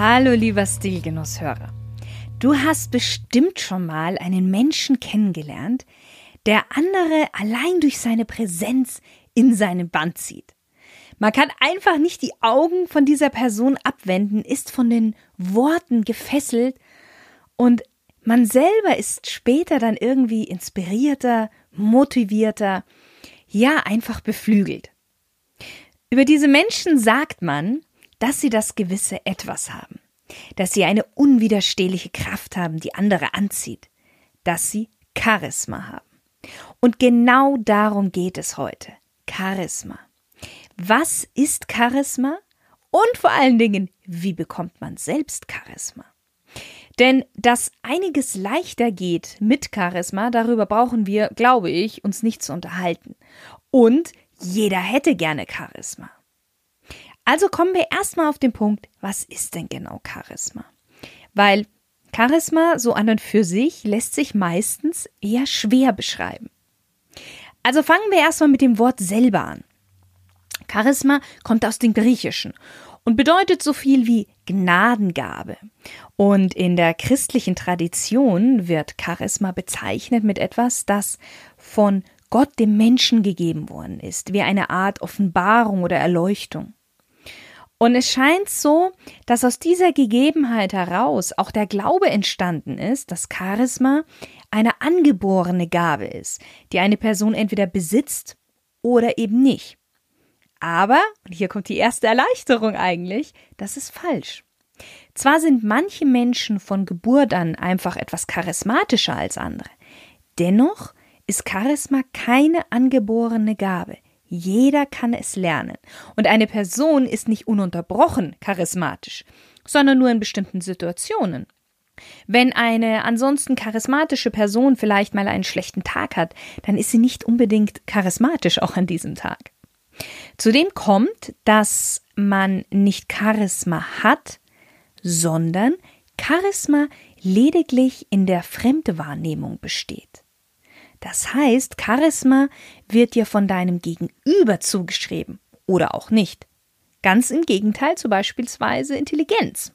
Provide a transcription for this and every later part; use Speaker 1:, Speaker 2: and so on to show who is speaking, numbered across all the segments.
Speaker 1: Hallo lieber Stilgenusshörer. Du hast bestimmt schon mal einen Menschen kennengelernt, der andere allein durch seine Präsenz in seinen Band zieht. Man kann einfach nicht die Augen von dieser Person abwenden, ist von den Worten gefesselt und man selber ist später dann irgendwie inspirierter, motivierter, ja einfach beflügelt. Über diese Menschen sagt man, dass sie das gewisse Etwas haben, dass sie eine unwiderstehliche Kraft haben, die andere anzieht, dass sie Charisma haben. Und genau darum geht es heute. Charisma. Was ist Charisma? Und vor allen Dingen, wie bekommt man selbst Charisma? Denn dass einiges leichter geht mit Charisma, darüber brauchen wir, glaube ich, uns nicht zu unterhalten. Und jeder hätte gerne Charisma. Also kommen wir erstmal auf den Punkt, was ist denn genau Charisma? Weil Charisma so an und für sich lässt sich meistens eher schwer beschreiben. Also fangen wir erstmal mit dem Wort selber an. Charisma kommt aus dem Griechischen und bedeutet so viel wie Gnadengabe. Und in der christlichen Tradition wird Charisma bezeichnet mit etwas, das von Gott dem Menschen gegeben worden ist, wie eine Art Offenbarung oder Erleuchtung. Und es scheint so, dass aus dieser Gegebenheit heraus auch der Glaube entstanden ist, dass Charisma eine angeborene Gabe ist, die eine Person entweder besitzt oder eben nicht. Aber, und hier kommt die erste Erleichterung eigentlich, das ist falsch. Zwar sind manche Menschen von Geburt an einfach etwas charismatischer als andere, dennoch ist Charisma keine angeborene Gabe. Jeder kann es lernen. Und eine Person ist nicht ununterbrochen charismatisch, sondern nur in bestimmten Situationen. Wenn eine ansonsten charismatische Person vielleicht mal einen schlechten Tag hat, dann ist sie nicht unbedingt charismatisch auch an diesem Tag. Zudem kommt, dass man nicht Charisma hat, sondern Charisma lediglich in der Fremdwahrnehmung besteht. Das heißt, Charisma wird dir von deinem Gegenüber zugeschrieben oder auch nicht. Ganz im Gegenteil zu beispielsweise Intelligenz.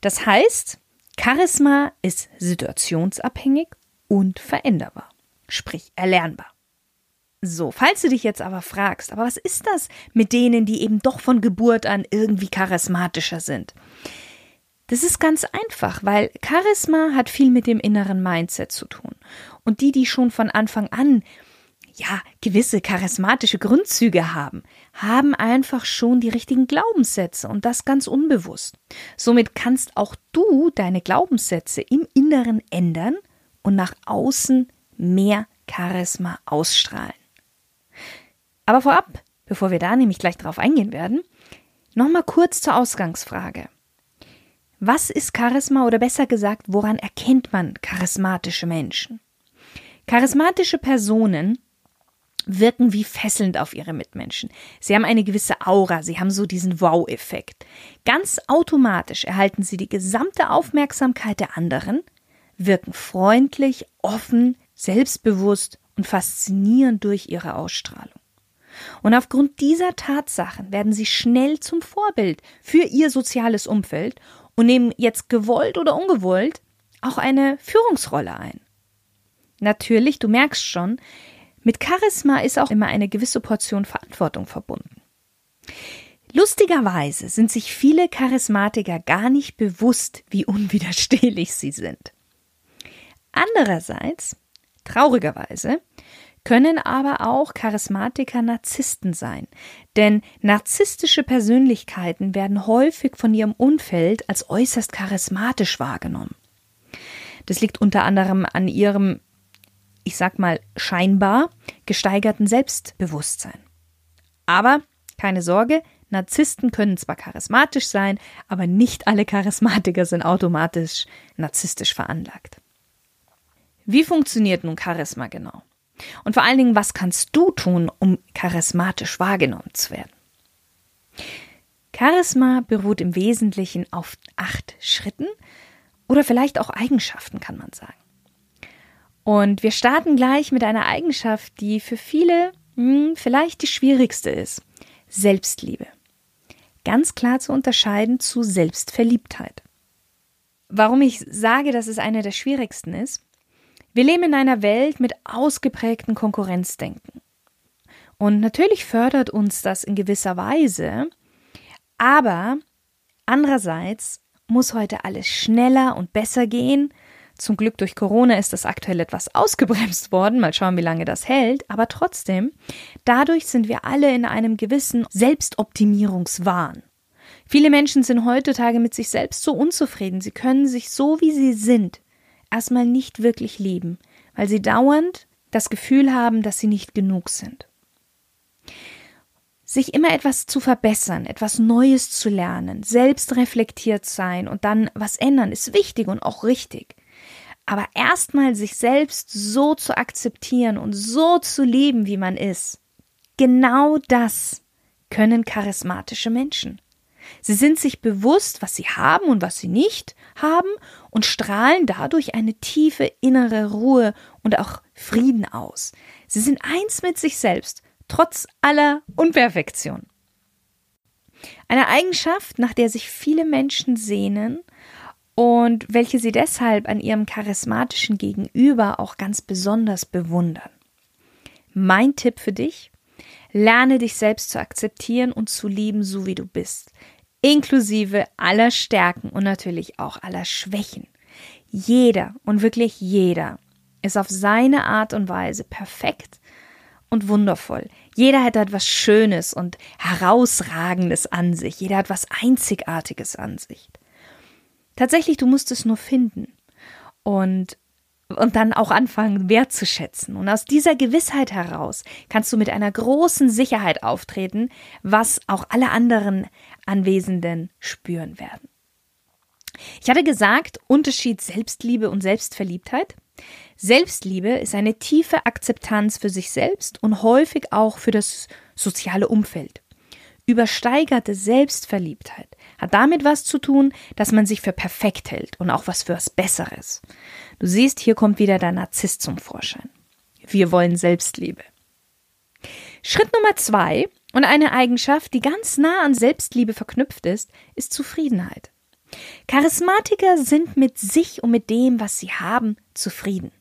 Speaker 1: Das heißt, Charisma ist situationsabhängig und veränderbar, sprich erlernbar. So, falls du dich jetzt aber fragst, aber was ist das mit denen, die eben doch von Geburt an irgendwie charismatischer sind? Das ist ganz einfach, weil Charisma hat viel mit dem inneren Mindset zu tun. Und die, die schon von Anfang an ja, gewisse charismatische Grundzüge haben, haben einfach schon die richtigen Glaubenssätze und das ganz unbewusst. Somit kannst auch du deine Glaubenssätze im Inneren ändern und nach außen mehr Charisma ausstrahlen. Aber vorab, bevor wir da nämlich gleich drauf eingehen werden, nochmal kurz zur Ausgangsfrage. Was ist Charisma oder besser gesagt, woran erkennt man charismatische Menschen? Charismatische Personen wirken wie fesselnd auf ihre Mitmenschen. Sie haben eine gewisse Aura, sie haben so diesen Wow-Effekt. Ganz automatisch erhalten sie die gesamte Aufmerksamkeit der anderen, wirken freundlich, offen, selbstbewusst und faszinierend durch ihre Ausstrahlung. Und aufgrund dieser Tatsachen werden sie schnell zum Vorbild für ihr soziales Umfeld und nehmen jetzt gewollt oder ungewollt auch eine Führungsrolle ein. Natürlich, du merkst schon, mit Charisma ist auch immer eine gewisse Portion Verantwortung verbunden. Lustigerweise sind sich viele Charismatiker gar nicht bewusst, wie unwiderstehlich sie sind. Andererseits, traurigerweise, können aber auch Charismatiker Narzissten sein. Denn narzisstische Persönlichkeiten werden häufig von ihrem Umfeld als äußerst charismatisch wahrgenommen. Das liegt unter anderem an ihrem, ich sag mal, scheinbar gesteigerten Selbstbewusstsein. Aber keine Sorge, Narzissten können zwar charismatisch sein, aber nicht alle Charismatiker sind automatisch narzisstisch veranlagt. Wie funktioniert nun Charisma genau? Und vor allen Dingen, was kannst du tun, um charismatisch wahrgenommen zu werden? Charisma beruht im Wesentlichen auf acht Schritten oder vielleicht auch Eigenschaften, kann man sagen. Und wir starten gleich mit einer Eigenschaft, die für viele hm, vielleicht die schwierigste ist. Selbstliebe. Ganz klar zu unterscheiden zu Selbstverliebtheit. Warum ich sage, dass es eine der schwierigsten ist? Wir leben in einer Welt mit ausgeprägten Konkurrenzdenken. Und natürlich fördert uns das in gewisser Weise, aber andererseits muss heute alles schneller und besser gehen. Zum Glück durch Corona ist das aktuell etwas ausgebremst worden. Mal schauen, wie lange das hält. Aber trotzdem, dadurch sind wir alle in einem gewissen Selbstoptimierungswahn. Viele Menschen sind heutzutage mit sich selbst so unzufrieden. Sie können sich so, wie sie sind, erstmal nicht wirklich lieben, weil sie dauernd das Gefühl haben, dass sie nicht genug sind sich immer etwas zu verbessern, etwas Neues zu lernen, selbst reflektiert sein und dann was ändern, ist wichtig und auch richtig. Aber erstmal sich selbst so zu akzeptieren und so zu leben, wie man ist, genau das können charismatische Menschen. Sie sind sich bewusst, was sie haben und was sie nicht haben und strahlen dadurch eine tiefe innere Ruhe und auch Frieden aus. Sie sind eins mit sich selbst trotz aller Unperfektion. Eine Eigenschaft, nach der sich viele Menschen sehnen und welche sie deshalb an ihrem charismatischen Gegenüber auch ganz besonders bewundern. Mein Tipp für dich, lerne dich selbst zu akzeptieren und zu lieben, so wie du bist, inklusive aller Stärken und natürlich auch aller Schwächen. Jeder und wirklich jeder ist auf seine Art und Weise perfekt und wundervoll. Jeder hat etwas Schönes und Herausragendes an sich. Jeder hat was Einzigartiges an sich. Tatsächlich, du musst es nur finden und, und dann auch anfangen wertzuschätzen. Und aus dieser Gewissheit heraus kannst du mit einer großen Sicherheit auftreten, was auch alle anderen Anwesenden spüren werden. Ich hatte gesagt, Unterschied Selbstliebe und Selbstverliebtheit. Selbstliebe ist eine tiefe Akzeptanz für sich selbst und häufig auch für das soziale Umfeld. Übersteigerte Selbstverliebtheit hat damit was zu tun, dass man sich für perfekt hält und auch was für was Besseres. Du siehst, hier kommt wieder der Narzisst zum Vorschein. Wir wollen Selbstliebe. Schritt Nummer zwei und eine Eigenschaft, die ganz nah an Selbstliebe verknüpft ist, ist Zufriedenheit. Charismatiker sind mit sich und mit dem, was sie haben, zufrieden.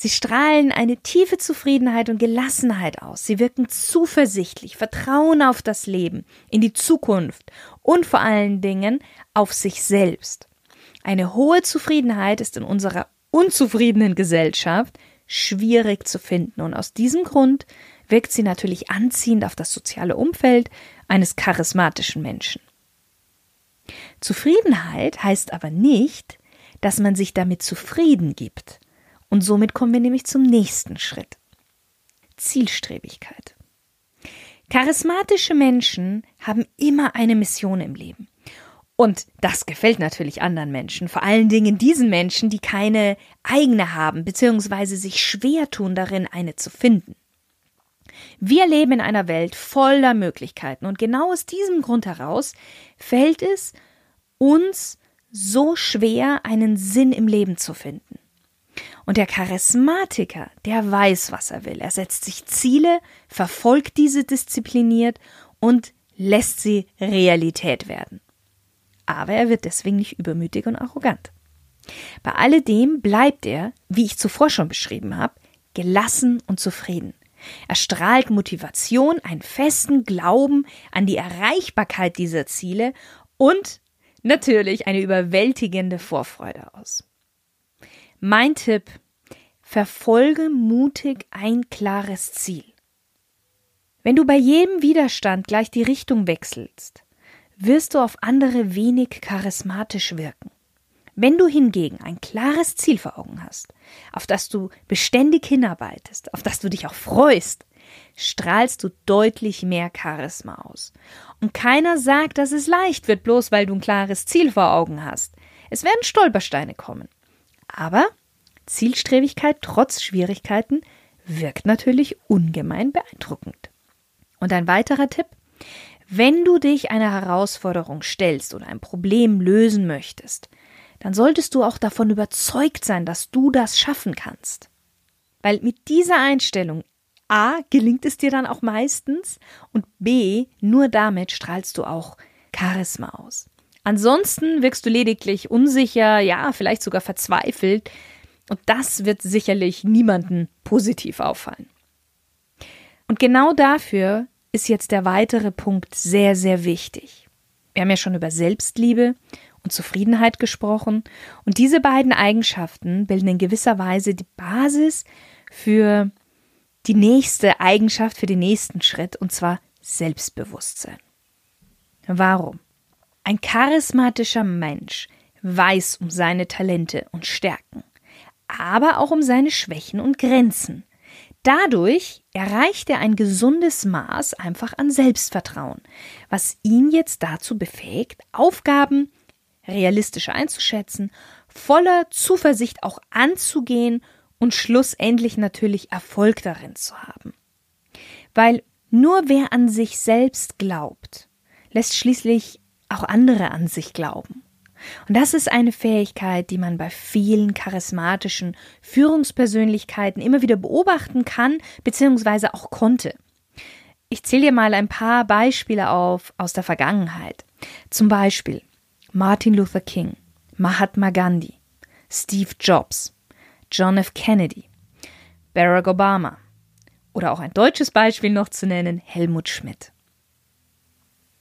Speaker 1: Sie strahlen eine tiefe Zufriedenheit und Gelassenheit aus. Sie wirken zuversichtlich, vertrauen auf das Leben, in die Zukunft und vor allen Dingen auf sich selbst. Eine hohe Zufriedenheit ist in unserer unzufriedenen Gesellschaft schwierig zu finden und aus diesem Grund wirkt sie natürlich anziehend auf das soziale Umfeld eines charismatischen Menschen. Zufriedenheit heißt aber nicht, dass man sich damit zufrieden gibt. Und somit kommen wir nämlich zum nächsten Schritt. Zielstrebigkeit. Charismatische Menschen haben immer eine Mission im Leben. Und das gefällt natürlich anderen Menschen, vor allen Dingen diesen Menschen, die keine eigene haben, beziehungsweise sich schwer tun darin, eine zu finden. Wir leben in einer Welt voller Möglichkeiten und genau aus diesem Grund heraus fällt es uns so schwer, einen Sinn im Leben zu finden. Und der Charismatiker, der weiß, was er will. Er setzt sich Ziele, verfolgt diese diszipliniert und lässt sie Realität werden. Aber er wird deswegen nicht übermütig und arrogant. Bei alledem bleibt er, wie ich zuvor schon beschrieben habe, gelassen und zufrieden. Er strahlt Motivation, einen festen Glauben an die Erreichbarkeit dieser Ziele und natürlich eine überwältigende Vorfreude aus. Mein Tipp, verfolge mutig ein klares Ziel. Wenn du bei jedem Widerstand gleich die Richtung wechselst, wirst du auf andere wenig charismatisch wirken. Wenn du hingegen ein klares Ziel vor Augen hast, auf das du beständig hinarbeitest, auf das du dich auch freust, strahlst du deutlich mehr Charisma aus. Und keiner sagt, dass es leicht wird, bloß weil du ein klares Ziel vor Augen hast. Es werden Stolpersteine kommen. Aber Zielstrebigkeit trotz Schwierigkeiten wirkt natürlich ungemein beeindruckend. Und ein weiterer Tipp, wenn du dich einer Herausforderung stellst oder ein Problem lösen möchtest, dann solltest du auch davon überzeugt sein, dass du das schaffen kannst. Weil mit dieser Einstellung A gelingt es dir dann auch meistens und B nur damit strahlst du auch Charisma aus. Ansonsten wirkst du lediglich unsicher, ja, vielleicht sogar verzweifelt und das wird sicherlich niemanden positiv auffallen. Und genau dafür ist jetzt der weitere Punkt sehr, sehr wichtig. Wir haben ja schon über Selbstliebe und Zufriedenheit gesprochen und diese beiden Eigenschaften bilden in gewisser Weise die Basis für die nächste Eigenschaft, für den nächsten Schritt und zwar Selbstbewusstsein. Warum? Ein charismatischer Mensch weiß um seine Talente und Stärken, aber auch um seine Schwächen und Grenzen. Dadurch erreicht er ein gesundes Maß einfach an Selbstvertrauen, was ihn jetzt dazu befähigt, Aufgaben realistisch einzuschätzen, voller Zuversicht auch anzugehen und schlussendlich natürlich Erfolg darin zu haben. Weil nur wer an sich selbst glaubt, lässt schließlich auch andere an sich glauben. Und das ist eine Fähigkeit, die man bei vielen charismatischen Führungspersönlichkeiten immer wieder beobachten kann, beziehungsweise auch konnte. Ich zähle dir mal ein paar Beispiele auf aus der Vergangenheit. Zum Beispiel Martin Luther King, Mahatma Gandhi, Steve Jobs, John F. Kennedy, Barack Obama oder auch ein deutsches Beispiel noch zu nennen, Helmut Schmidt.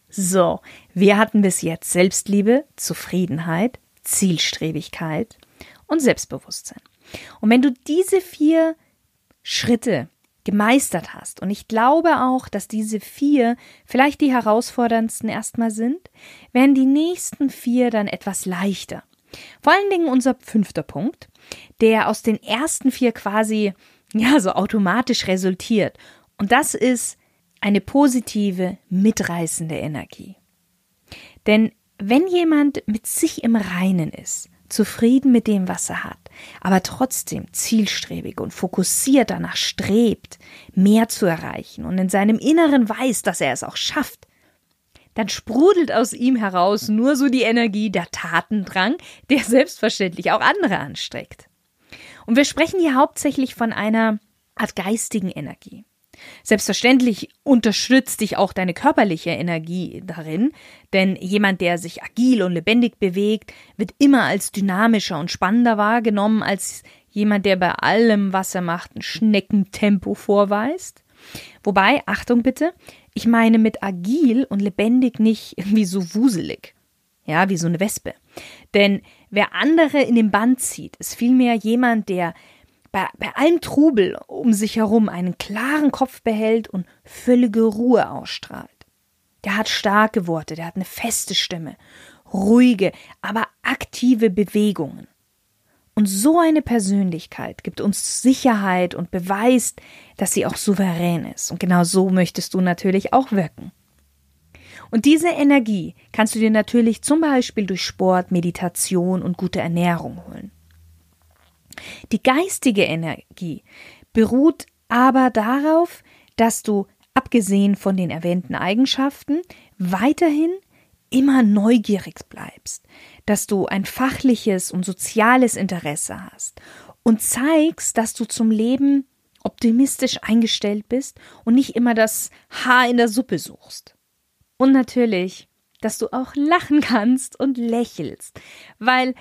Speaker 1: So, wir hatten bis jetzt Selbstliebe, Zufriedenheit, Zielstrebigkeit und Selbstbewusstsein. Und wenn du diese vier Schritte gemeistert hast, und ich glaube auch, dass diese vier vielleicht die herausforderndsten erstmal sind, werden die nächsten vier dann etwas leichter. Vor allen Dingen unser fünfter Punkt, der aus den ersten vier quasi ja so automatisch resultiert. Und das ist eine positive, mitreißende Energie. Denn wenn jemand mit sich im Reinen ist, zufrieden mit dem, was er hat, aber trotzdem zielstrebig und fokussiert danach strebt, mehr zu erreichen und in seinem Inneren weiß, dass er es auch schafft, dann sprudelt aus ihm heraus nur so die Energie der Tatendrang, der selbstverständlich auch andere anstreckt. Und wir sprechen hier hauptsächlich von einer Art geistigen Energie. Selbstverständlich unterstützt dich auch deine körperliche Energie darin, denn jemand, der sich agil und lebendig bewegt, wird immer als dynamischer und spannender wahrgenommen als jemand, der bei allem, was er macht, ein Schneckentempo vorweist. Wobei, Achtung bitte, ich meine mit agil und lebendig nicht irgendwie so wuselig. Ja, wie so eine Wespe. Denn wer andere in den Band zieht, ist vielmehr jemand, der bei, bei allem Trubel um sich herum einen klaren Kopf behält und völlige Ruhe ausstrahlt. Der hat starke Worte, der hat eine feste Stimme, ruhige, aber aktive Bewegungen. Und so eine Persönlichkeit gibt uns Sicherheit und beweist, dass sie auch souverän ist. Und genau so möchtest du natürlich auch wirken. Und diese Energie kannst du dir natürlich zum Beispiel durch Sport, Meditation und gute Ernährung holen. Die geistige Energie beruht aber darauf, dass du, abgesehen von den erwähnten Eigenschaften, weiterhin immer neugierig bleibst, dass du ein fachliches und soziales Interesse hast und zeigst, dass du zum Leben optimistisch eingestellt bist und nicht immer das Haar in der Suppe suchst. Und natürlich, dass du auch lachen kannst und lächelst, weil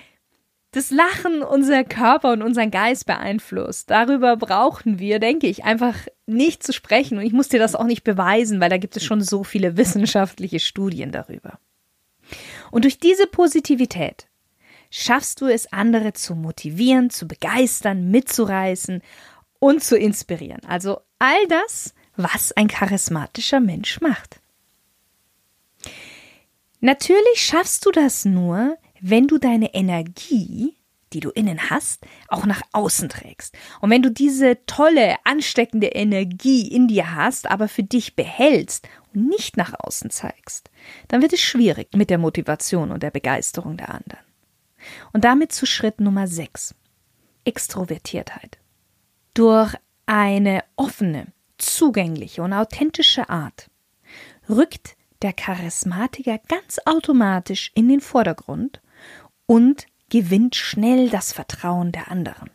Speaker 1: das Lachen unser Körper und unseren Geist beeinflusst. Darüber brauchen wir, denke ich, einfach nicht zu sprechen. Und ich muss dir das auch nicht beweisen, weil da gibt es schon so viele wissenschaftliche Studien darüber. Und durch diese Positivität schaffst du es, andere zu motivieren, zu begeistern, mitzureißen und zu inspirieren. Also all das, was ein charismatischer Mensch macht. Natürlich schaffst du das nur, wenn du deine Energie die du innen hast, auch nach außen trägst. Und wenn du diese tolle, ansteckende Energie in dir hast, aber für dich behältst und nicht nach außen zeigst, dann wird es schwierig mit der Motivation und der Begeisterung der anderen. Und damit zu Schritt Nummer 6. Extrovertiertheit. Durch eine offene, zugängliche und authentische Art rückt der Charismatiker ganz automatisch in den Vordergrund und gewinnt schnell das Vertrauen der anderen.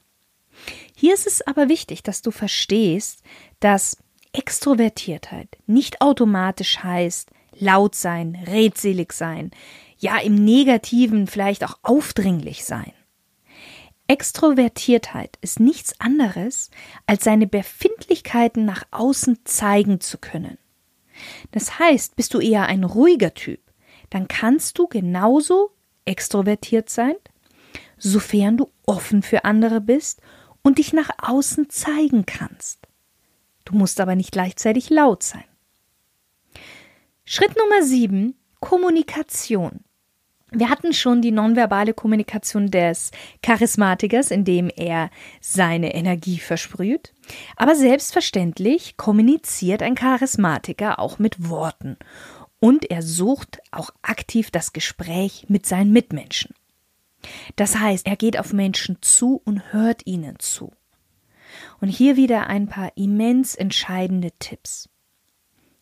Speaker 1: Hier ist es aber wichtig, dass du verstehst, dass Extrovertiertheit nicht automatisch heißt, laut sein, redselig sein, ja im negativen vielleicht auch aufdringlich sein. Extrovertiertheit ist nichts anderes, als seine Befindlichkeiten nach außen zeigen zu können. Das heißt, bist du eher ein ruhiger Typ, dann kannst du genauso extrovertiert sein, sofern du offen für andere bist und dich nach außen zeigen kannst. Du musst aber nicht gleichzeitig laut sein. Schritt Nummer sieben: Kommunikation. Wir hatten schon die nonverbale Kommunikation des Charismatikers, indem er seine Energie versprüht. Aber selbstverständlich kommuniziert ein Charismatiker auch mit Worten. Und er sucht auch aktiv das Gespräch mit seinen Mitmenschen. Das heißt, er geht auf Menschen zu und hört ihnen zu. Und hier wieder ein paar immens entscheidende Tipps.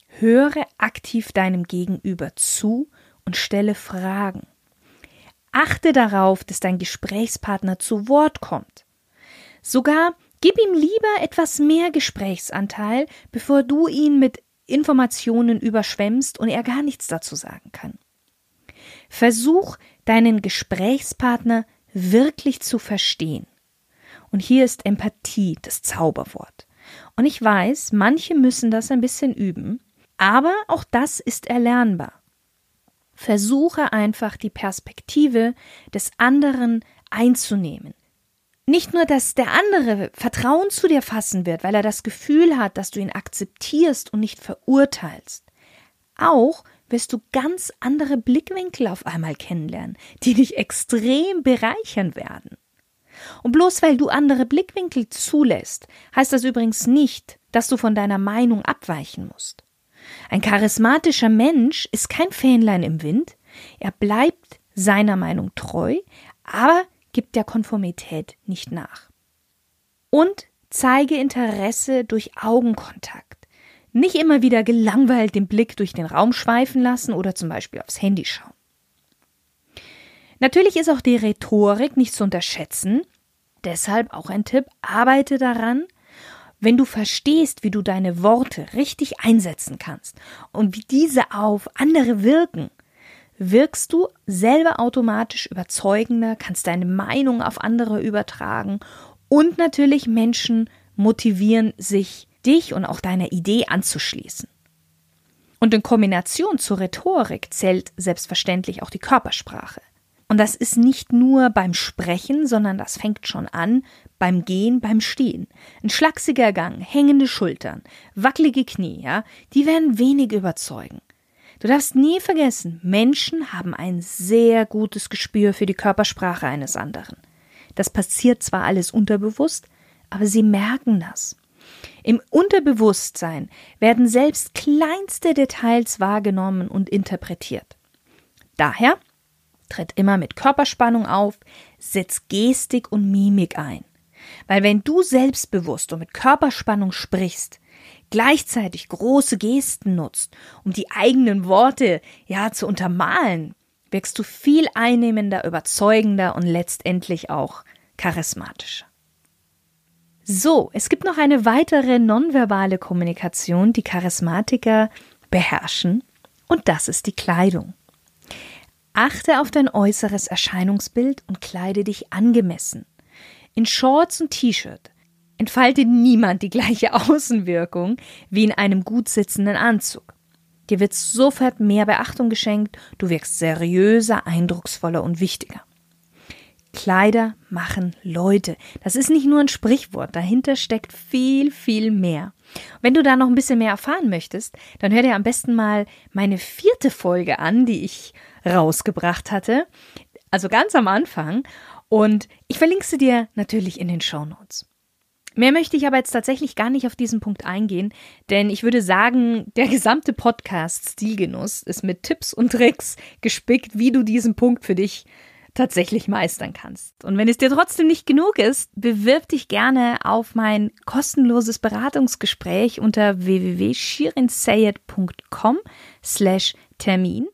Speaker 1: Höre aktiv deinem Gegenüber zu und stelle Fragen. Achte darauf, dass dein Gesprächspartner zu Wort kommt. Sogar gib ihm lieber etwas mehr Gesprächsanteil, bevor du ihn mit Informationen überschwemmst und er gar nichts dazu sagen kann. Versuch, deinen Gesprächspartner wirklich zu verstehen. Und hier ist Empathie das Zauberwort. Und ich weiß, manche müssen das ein bisschen üben, aber auch das ist erlernbar. Versuche einfach die Perspektive des anderen einzunehmen. Nicht nur, dass der andere Vertrauen zu dir fassen wird, weil er das Gefühl hat, dass du ihn akzeptierst und nicht verurteilst. Auch wirst du ganz andere Blickwinkel auf einmal kennenlernen, die dich extrem bereichern werden. Und bloß weil du andere Blickwinkel zulässt, heißt das übrigens nicht, dass du von deiner Meinung abweichen musst. Ein charismatischer Mensch ist kein Fähnlein im Wind, er bleibt seiner Meinung treu, aber gibt der Konformität nicht nach. Und zeige Interesse durch Augenkontakt. Nicht immer wieder gelangweilt den Blick durch den Raum schweifen lassen oder zum Beispiel aufs Handy schauen. Natürlich ist auch die Rhetorik nicht zu unterschätzen. Deshalb auch ein Tipp, arbeite daran, wenn du verstehst, wie du deine Worte richtig einsetzen kannst und wie diese auf andere wirken, wirkst du selber automatisch überzeugender, kannst deine Meinung auf andere übertragen und natürlich Menschen motivieren, sich dich und auch deiner Idee anzuschließen. Und in Kombination zur Rhetorik zählt selbstverständlich auch die Körpersprache. Und das ist nicht nur beim Sprechen, sondern das fängt schon an beim Gehen, beim Stehen. Ein schlachsiger Gang, hängende Schultern, wackelige Knie, ja, die werden wenig überzeugen. Du darfst nie vergessen, Menschen haben ein sehr gutes Gespür für die Körpersprache eines anderen. Das passiert zwar alles unterbewusst, aber sie merken das. Im Unterbewusstsein werden selbst kleinste Details wahrgenommen und interpretiert. Daher tritt immer mit Körperspannung auf, setz Gestik und Mimik ein. Weil wenn du selbstbewusst und mit Körperspannung sprichst, gleichzeitig große Gesten nutzt, um die eigenen Worte ja zu untermalen, wirkst du viel einnehmender, überzeugender und letztendlich auch charismatischer. So, es gibt noch eine weitere nonverbale Kommunikation, die Charismatiker beherrschen, und das ist die Kleidung. Achte auf dein äußeres Erscheinungsbild und kleide dich angemessen. In Shorts und T-Shirt entfaltet niemand die gleiche Außenwirkung wie in einem gut sitzenden Anzug. Dir wird sofort mehr Beachtung geschenkt, du wirkst seriöser, eindrucksvoller und wichtiger. Kleider machen Leute. Das ist nicht nur ein Sprichwort, dahinter steckt viel, viel mehr. Wenn du da noch ein bisschen mehr erfahren möchtest, dann hör dir am besten mal meine vierte Folge an, die ich rausgebracht hatte. Also ganz am Anfang. Und ich verlinke sie dir natürlich in den Show Notes. Mehr möchte ich aber jetzt tatsächlich gar nicht auf diesen Punkt eingehen, denn ich würde sagen, der gesamte Podcast Stilgenuss ist mit Tipps und Tricks gespickt, wie du diesen Punkt für dich tatsächlich meistern kannst. Und wenn es dir trotzdem nicht genug ist, bewirb dich gerne auf mein kostenloses Beratungsgespräch unter www.shirinsayed.com slash Termin.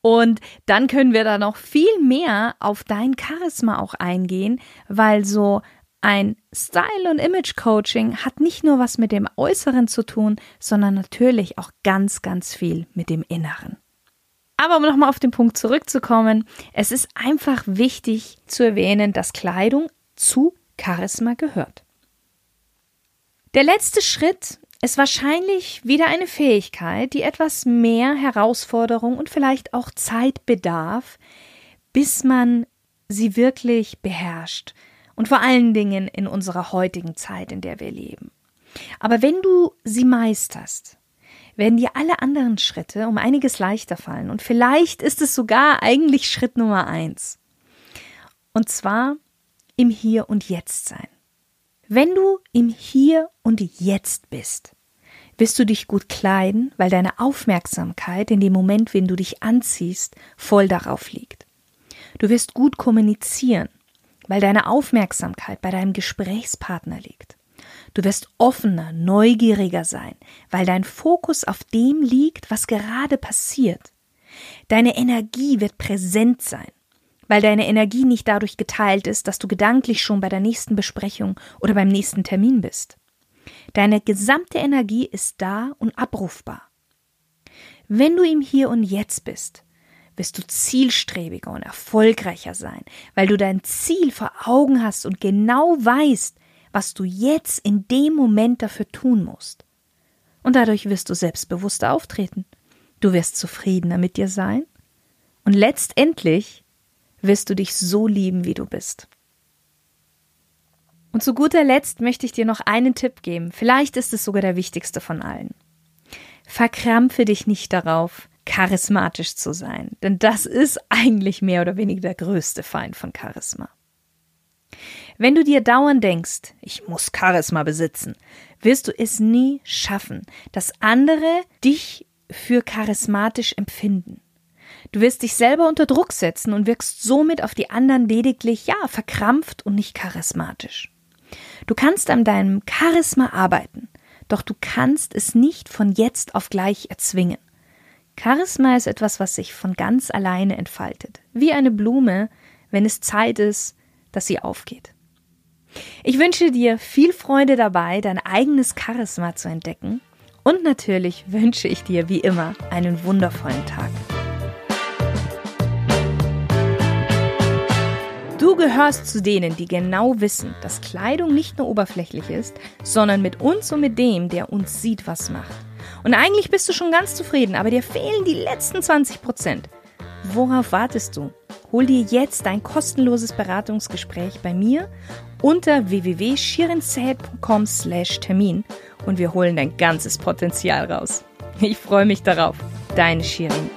Speaker 1: Und dann können wir da noch viel mehr auf dein Charisma auch eingehen, weil so ein Style- und Image-Coaching hat nicht nur was mit dem Äußeren zu tun, sondern natürlich auch ganz, ganz viel mit dem Inneren. Aber um nochmal auf den Punkt zurückzukommen, es ist einfach wichtig zu erwähnen, dass Kleidung zu Charisma gehört. Der letzte Schritt ist wahrscheinlich wieder eine Fähigkeit, die etwas mehr Herausforderung und vielleicht auch Zeit bedarf, bis man sie wirklich beherrscht. Und vor allen Dingen in unserer heutigen Zeit, in der wir leben. Aber wenn du sie meisterst, werden dir alle anderen Schritte um einiges leichter fallen. Und vielleicht ist es sogar eigentlich Schritt Nummer eins. Und zwar im Hier und Jetzt sein. Wenn du im Hier und Jetzt bist, wirst du dich gut kleiden, weil deine Aufmerksamkeit in dem Moment, wenn du dich anziehst, voll darauf liegt. Du wirst gut kommunizieren, weil deine Aufmerksamkeit bei deinem Gesprächspartner liegt. Du wirst offener, neugieriger sein, weil dein Fokus auf dem liegt, was gerade passiert. Deine Energie wird präsent sein, weil deine Energie nicht dadurch geteilt ist, dass du gedanklich schon bei der nächsten Besprechung oder beim nächsten Termin bist. Deine gesamte Energie ist da und abrufbar. Wenn du im Hier und Jetzt bist, wirst du zielstrebiger und erfolgreicher sein, weil du dein Ziel vor Augen hast und genau weißt, was du jetzt in dem Moment dafür tun musst. Und dadurch wirst du selbstbewusster auftreten. Du wirst zufriedener mit dir sein. Und letztendlich wirst du dich so lieben, wie du bist. Und zu guter Letzt möchte ich dir noch einen Tipp geben. Vielleicht ist es sogar der wichtigste von allen. Verkrampfe dich nicht darauf, charismatisch zu sein, denn das ist eigentlich mehr oder weniger der größte Feind von Charisma. Wenn du dir dauernd denkst, ich muss Charisma besitzen, wirst du es nie schaffen, dass andere dich für charismatisch empfinden. Du wirst dich selber unter Druck setzen und wirkst somit auf die anderen lediglich, ja, verkrampft und nicht charismatisch. Du kannst an deinem Charisma arbeiten, doch du kannst es nicht von jetzt auf gleich erzwingen. Charisma ist etwas, was sich von ganz alleine entfaltet, wie eine Blume, wenn es Zeit ist, dass sie aufgeht. Ich wünsche dir viel Freude dabei, dein eigenes Charisma zu entdecken. Und natürlich wünsche ich dir wie immer einen wundervollen Tag. Du gehörst zu denen, die genau wissen, dass Kleidung nicht nur oberflächlich ist, sondern mit uns und mit dem, der uns sieht, was macht. Und eigentlich bist du schon ganz zufrieden, aber dir fehlen die letzten 20 Prozent. Worauf wartest du? Hol dir jetzt dein kostenloses Beratungsgespräch bei mir unter www.shirinzäh.com slash Termin und wir holen dein ganzes Potenzial raus. Ich freue mich darauf. Deine Shirin.